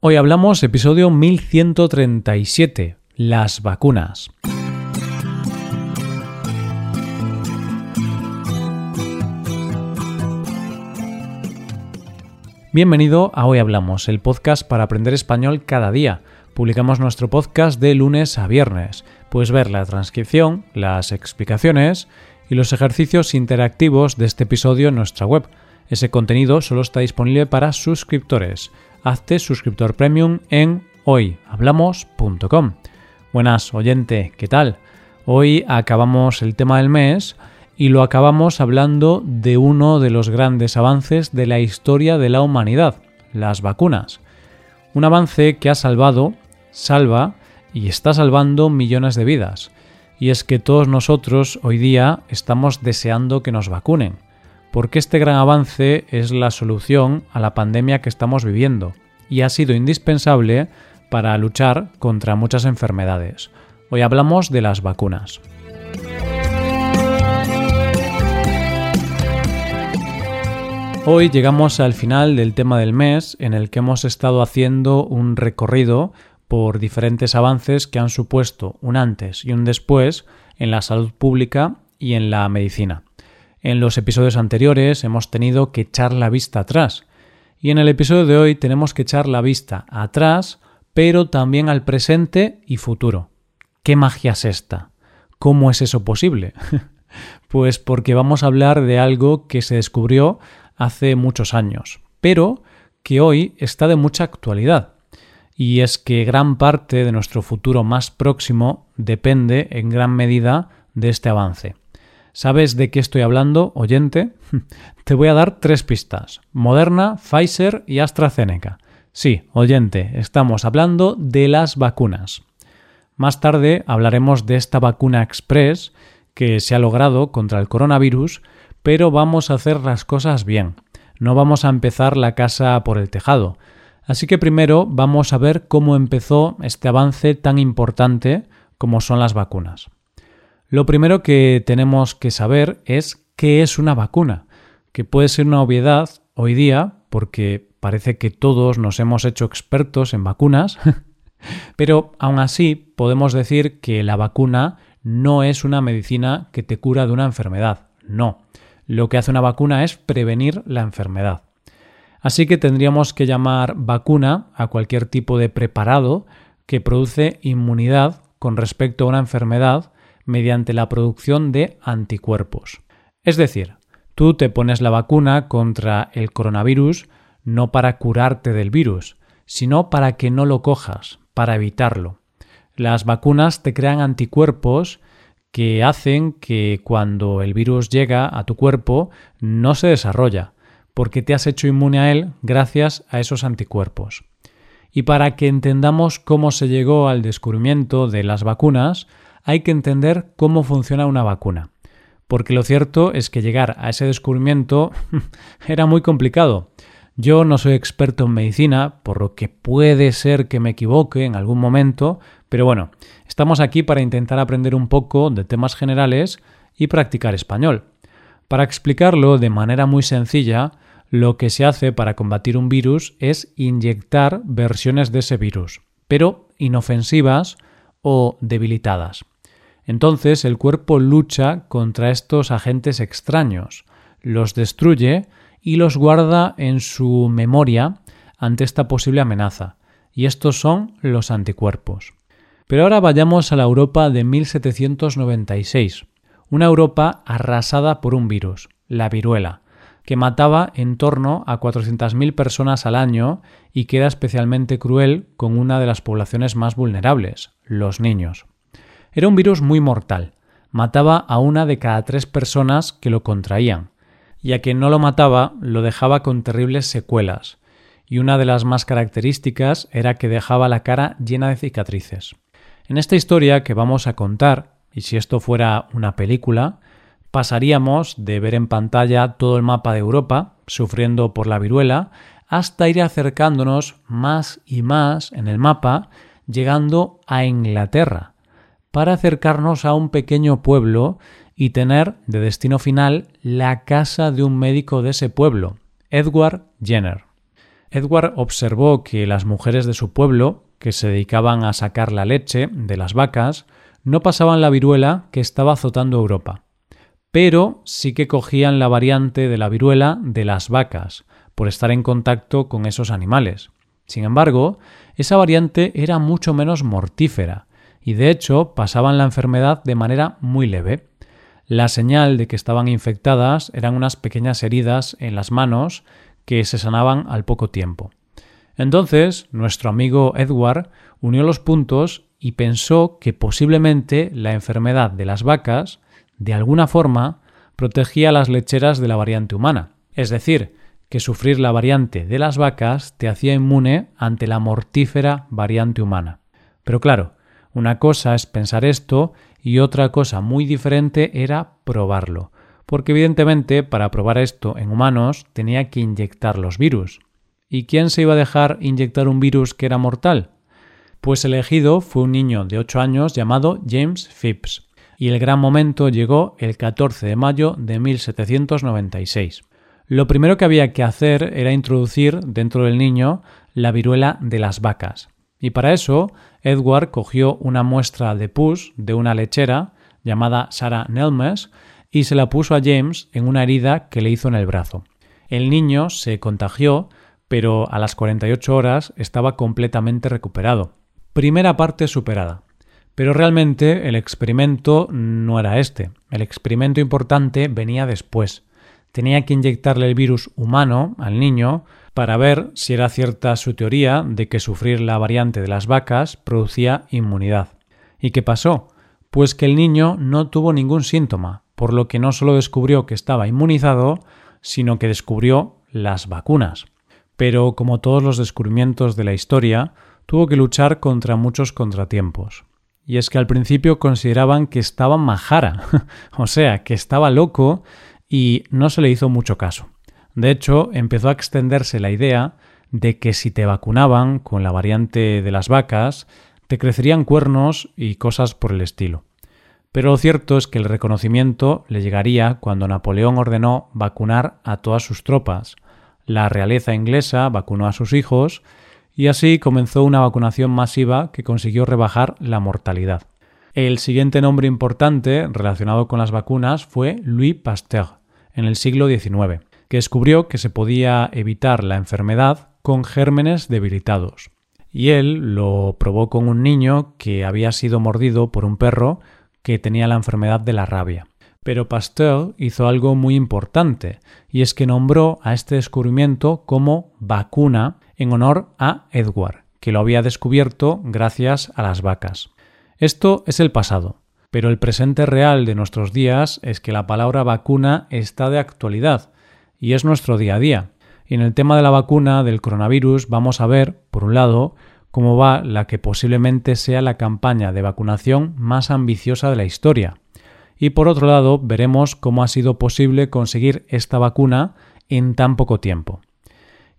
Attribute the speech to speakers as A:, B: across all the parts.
A: Hoy hablamos episodio 1137, las vacunas. Bienvenido a Hoy Hablamos, el podcast para aprender español cada día. Publicamos nuestro podcast de lunes a viernes. Puedes ver la transcripción, las explicaciones y los ejercicios interactivos de este episodio en nuestra web. Ese contenido solo está disponible para suscriptores hazte suscriptor premium en hoyhablamos.com. Buenas, oyente, ¿qué tal? Hoy acabamos el tema del mes y lo acabamos hablando de uno de los grandes avances de la historia de la humanidad, las vacunas. Un avance que ha salvado, salva y está salvando millones de vidas. Y es que todos nosotros hoy día estamos deseando que nos vacunen porque este gran avance es la solución a la pandemia que estamos viviendo y ha sido indispensable para luchar contra muchas enfermedades. Hoy hablamos de las vacunas. Hoy llegamos al final del tema del mes en el que hemos estado haciendo un recorrido por diferentes avances que han supuesto un antes y un después en la salud pública y en la medicina. En los episodios anteriores hemos tenido que echar la vista atrás. Y en el episodio de hoy tenemos que echar la vista atrás, pero también al presente y futuro. ¿Qué magia es esta? ¿Cómo es eso posible? pues porque vamos a hablar de algo que se descubrió hace muchos años, pero que hoy está de mucha actualidad. Y es que gran parte de nuestro futuro más próximo depende en gran medida de este avance. ¿Sabes de qué estoy hablando, oyente? Te voy a dar tres pistas. Moderna, Pfizer y AstraZeneca. Sí, oyente, estamos hablando de las vacunas. Más tarde hablaremos de esta vacuna express que se ha logrado contra el coronavirus, pero vamos a hacer las cosas bien. No vamos a empezar la casa por el tejado. Así que primero vamos a ver cómo empezó este avance tan importante como son las vacunas. Lo primero que tenemos que saber es qué es una vacuna, que puede ser una obviedad hoy día porque parece que todos nos hemos hecho expertos en vacunas, pero aún así podemos decir que la vacuna no es una medicina que te cura de una enfermedad, no. Lo que hace una vacuna es prevenir la enfermedad. Así que tendríamos que llamar vacuna a cualquier tipo de preparado que produce inmunidad con respecto a una enfermedad mediante la producción de anticuerpos. Es decir, tú te pones la vacuna contra el coronavirus no para curarte del virus, sino para que no lo cojas, para evitarlo. Las vacunas te crean anticuerpos que hacen que cuando el virus llega a tu cuerpo no se desarrolla, porque te has hecho inmune a él gracias a esos anticuerpos. Y para que entendamos cómo se llegó al descubrimiento de las vacunas, hay que entender cómo funciona una vacuna. Porque lo cierto es que llegar a ese descubrimiento era muy complicado. Yo no soy experto en medicina, por lo que puede ser que me equivoque en algún momento, pero bueno, estamos aquí para intentar aprender un poco de temas generales y practicar español. Para explicarlo de manera muy sencilla, lo que se hace para combatir un virus es inyectar versiones de ese virus, pero inofensivas o debilitadas. Entonces el cuerpo lucha contra estos agentes extraños, los destruye y los guarda en su memoria ante esta posible amenaza, y estos son los anticuerpos. Pero ahora vayamos a la Europa de 1796, una Europa arrasada por un virus, la viruela, que mataba en torno a 400.000 personas al año y que era especialmente cruel con una de las poblaciones más vulnerables, los niños. Era un virus muy mortal. Mataba a una de cada tres personas que lo contraían, y a quien no lo mataba lo dejaba con terribles secuelas, y una de las más características era que dejaba la cara llena de cicatrices. En esta historia que vamos a contar, y si esto fuera una película, pasaríamos de ver en pantalla todo el mapa de Europa, sufriendo por la viruela, hasta ir acercándonos más y más en el mapa, llegando a Inglaterra, para acercarnos a un pequeño pueblo y tener de destino final la casa de un médico de ese pueblo, Edward Jenner. Edward observó que las mujeres de su pueblo, que se dedicaban a sacar la leche de las vacas, no pasaban la viruela que estaba azotando Europa, pero sí que cogían la variante de la viruela de las vacas, por estar en contacto con esos animales. Sin embargo, esa variante era mucho menos mortífera, y de hecho pasaban la enfermedad de manera muy leve. La señal de que estaban infectadas eran unas pequeñas heridas en las manos que se sanaban al poco tiempo. Entonces, nuestro amigo Edward unió los puntos y pensó que posiblemente la enfermedad de las vacas, de alguna forma, protegía a las lecheras de la variante humana. Es decir, que sufrir la variante de las vacas te hacía inmune ante la mortífera variante humana. Pero claro, una cosa es pensar esto y otra cosa muy diferente era probarlo, porque evidentemente para probar esto en humanos tenía que inyectar los virus. ¿Y quién se iba a dejar inyectar un virus que era mortal? Pues elegido fue un niño de 8 años llamado James Phipps, y el gran momento llegó el 14 de mayo de 1796. Lo primero que había que hacer era introducir dentro del niño la viruela de las vacas. Y para eso, Edward cogió una muestra de pus de una lechera llamada Sarah Nelmes y se la puso a James en una herida que le hizo en el brazo. El niño se contagió, pero a las 48 horas estaba completamente recuperado. Primera parte superada. Pero realmente el experimento no era este. El experimento importante venía después tenía que inyectarle el virus humano al niño para ver si era cierta su teoría de que sufrir la variante de las vacas producía inmunidad. ¿Y qué pasó? Pues que el niño no tuvo ningún síntoma, por lo que no solo descubrió que estaba inmunizado, sino que descubrió las vacunas. Pero como todos los descubrimientos de la historia, tuvo que luchar contra muchos contratiempos. Y es que al principio consideraban que estaba majara, o sea, que estaba loco y no se le hizo mucho caso. De hecho, empezó a extenderse la idea de que si te vacunaban con la variante de las vacas, te crecerían cuernos y cosas por el estilo. Pero lo cierto es que el reconocimiento le llegaría cuando Napoleón ordenó vacunar a todas sus tropas. La realeza inglesa vacunó a sus hijos y así comenzó una vacunación masiva que consiguió rebajar la mortalidad. El siguiente nombre importante relacionado con las vacunas fue Louis Pasteur, en el siglo XIX, que descubrió que se podía evitar la enfermedad con gérmenes debilitados. Y él lo probó con un niño que había sido mordido por un perro que tenía la enfermedad de la rabia. Pero Pasteur hizo algo muy importante, y es que nombró a este descubrimiento como vacuna en honor a Edward, que lo había descubierto gracias a las vacas. Esto es el pasado, pero el presente real de nuestros días es que la palabra vacuna está de actualidad y es nuestro día a día. Y en el tema de la vacuna del coronavirus vamos a ver, por un lado, cómo va la que posiblemente sea la campaña de vacunación más ambiciosa de la historia. Y por otro lado, veremos cómo ha sido posible conseguir esta vacuna en tan poco tiempo.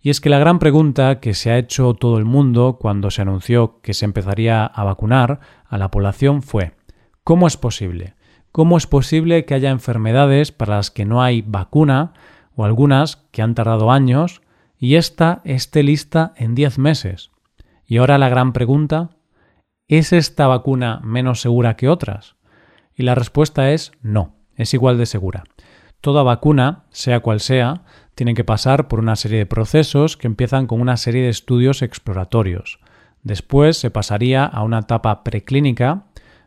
A: Y es que la gran pregunta que se ha hecho todo el mundo cuando se anunció que se empezaría a vacunar a la población fue ¿Cómo es posible? ¿Cómo es posible que haya enfermedades para las que no hay vacuna o algunas que han tardado años y esta esté lista en 10 meses? Y ahora la gran pregunta, ¿es esta vacuna menos segura que otras? Y la respuesta es no, es igual de segura. Toda vacuna, sea cual sea, tiene que pasar por una serie de procesos que empiezan con una serie de estudios exploratorios. Después se pasaría a una etapa preclínica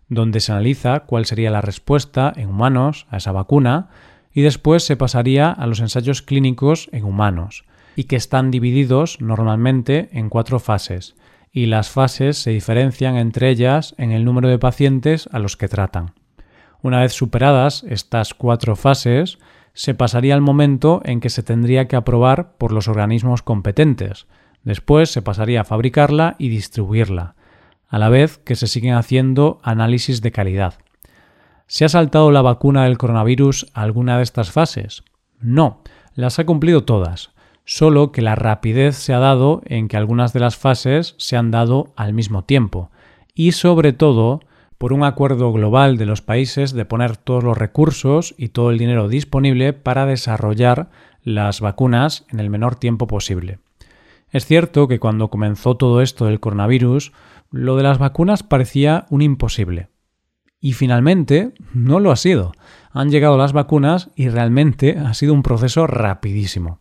A: donde se analiza cuál sería la respuesta en humanos a esa vacuna y después se pasaría a los ensayos clínicos en humanos, y que están divididos normalmente en cuatro fases, y las fases se diferencian entre ellas en el número de pacientes a los que tratan. Una vez superadas estas cuatro fases, se pasaría al momento en que se tendría que aprobar por los organismos competentes. Después se pasaría a fabricarla y distribuirla a la vez que se siguen haciendo análisis de calidad. ¿Se ha saltado la vacuna del coronavirus alguna de estas fases? No, las ha cumplido todas, solo que la rapidez se ha dado en que algunas de las fases se han dado al mismo tiempo, y sobre todo por un acuerdo global de los países de poner todos los recursos y todo el dinero disponible para desarrollar las vacunas en el menor tiempo posible. Es cierto que cuando comenzó todo esto del coronavirus, lo de las vacunas parecía un imposible. Y finalmente no lo ha sido. Han llegado las vacunas y realmente ha sido un proceso rapidísimo.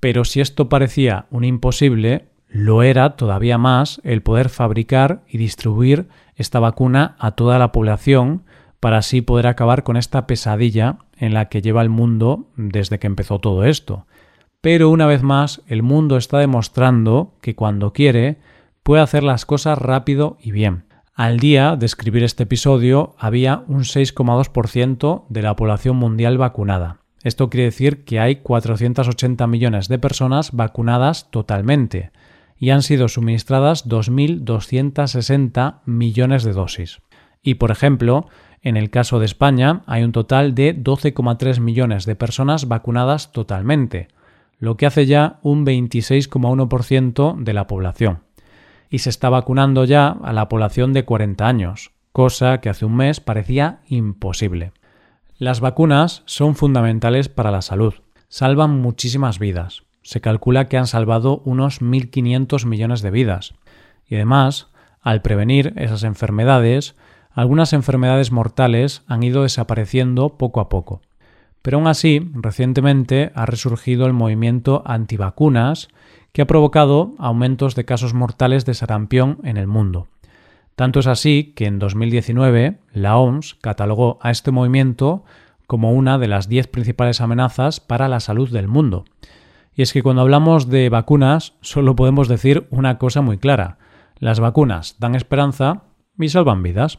A: Pero si esto parecía un imposible, lo era todavía más el poder fabricar y distribuir esta vacuna a toda la población para así poder acabar con esta pesadilla en la que lleva el mundo desde que empezó todo esto. Pero una vez más, el mundo está demostrando que cuando quiere puede hacer las cosas rápido y bien. Al día de escribir este episodio había un 6,2% de la población mundial vacunada. Esto quiere decir que hay 480 millones de personas vacunadas totalmente y han sido suministradas 2.260 millones de dosis. Y, por ejemplo, en el caso de España hay un total de 12,3 millones de personas vacunadas totalmente, lo que hace ya un 26,1% de la población. Y se está vacunando ya a la población de 40 años, cosa que hace un mes parecía imposible. Las vacunas son fundamentales para la salud, salvan muchísimas vidas. Se calcula que han salvado unos 1.500 millones de vidas. Y además, al prevenir esas enfermedades, algunas enfermedades mortales han ido desapareciendo poco a poco. Pero aún así, recientemente ha resurgido el movimiento antivacunas que ha provocado aumentos de casos mortales de sarampión en el mundo. Tanto es así que en 2019 la OMS catalogó a este movimiento como una de las diez principales amenazas para la salud del mundo. Y es que cuando hablamos de vacunas solo podemos decir una cosa muy clara. Las vacunas dan esperanza y salvan vidas.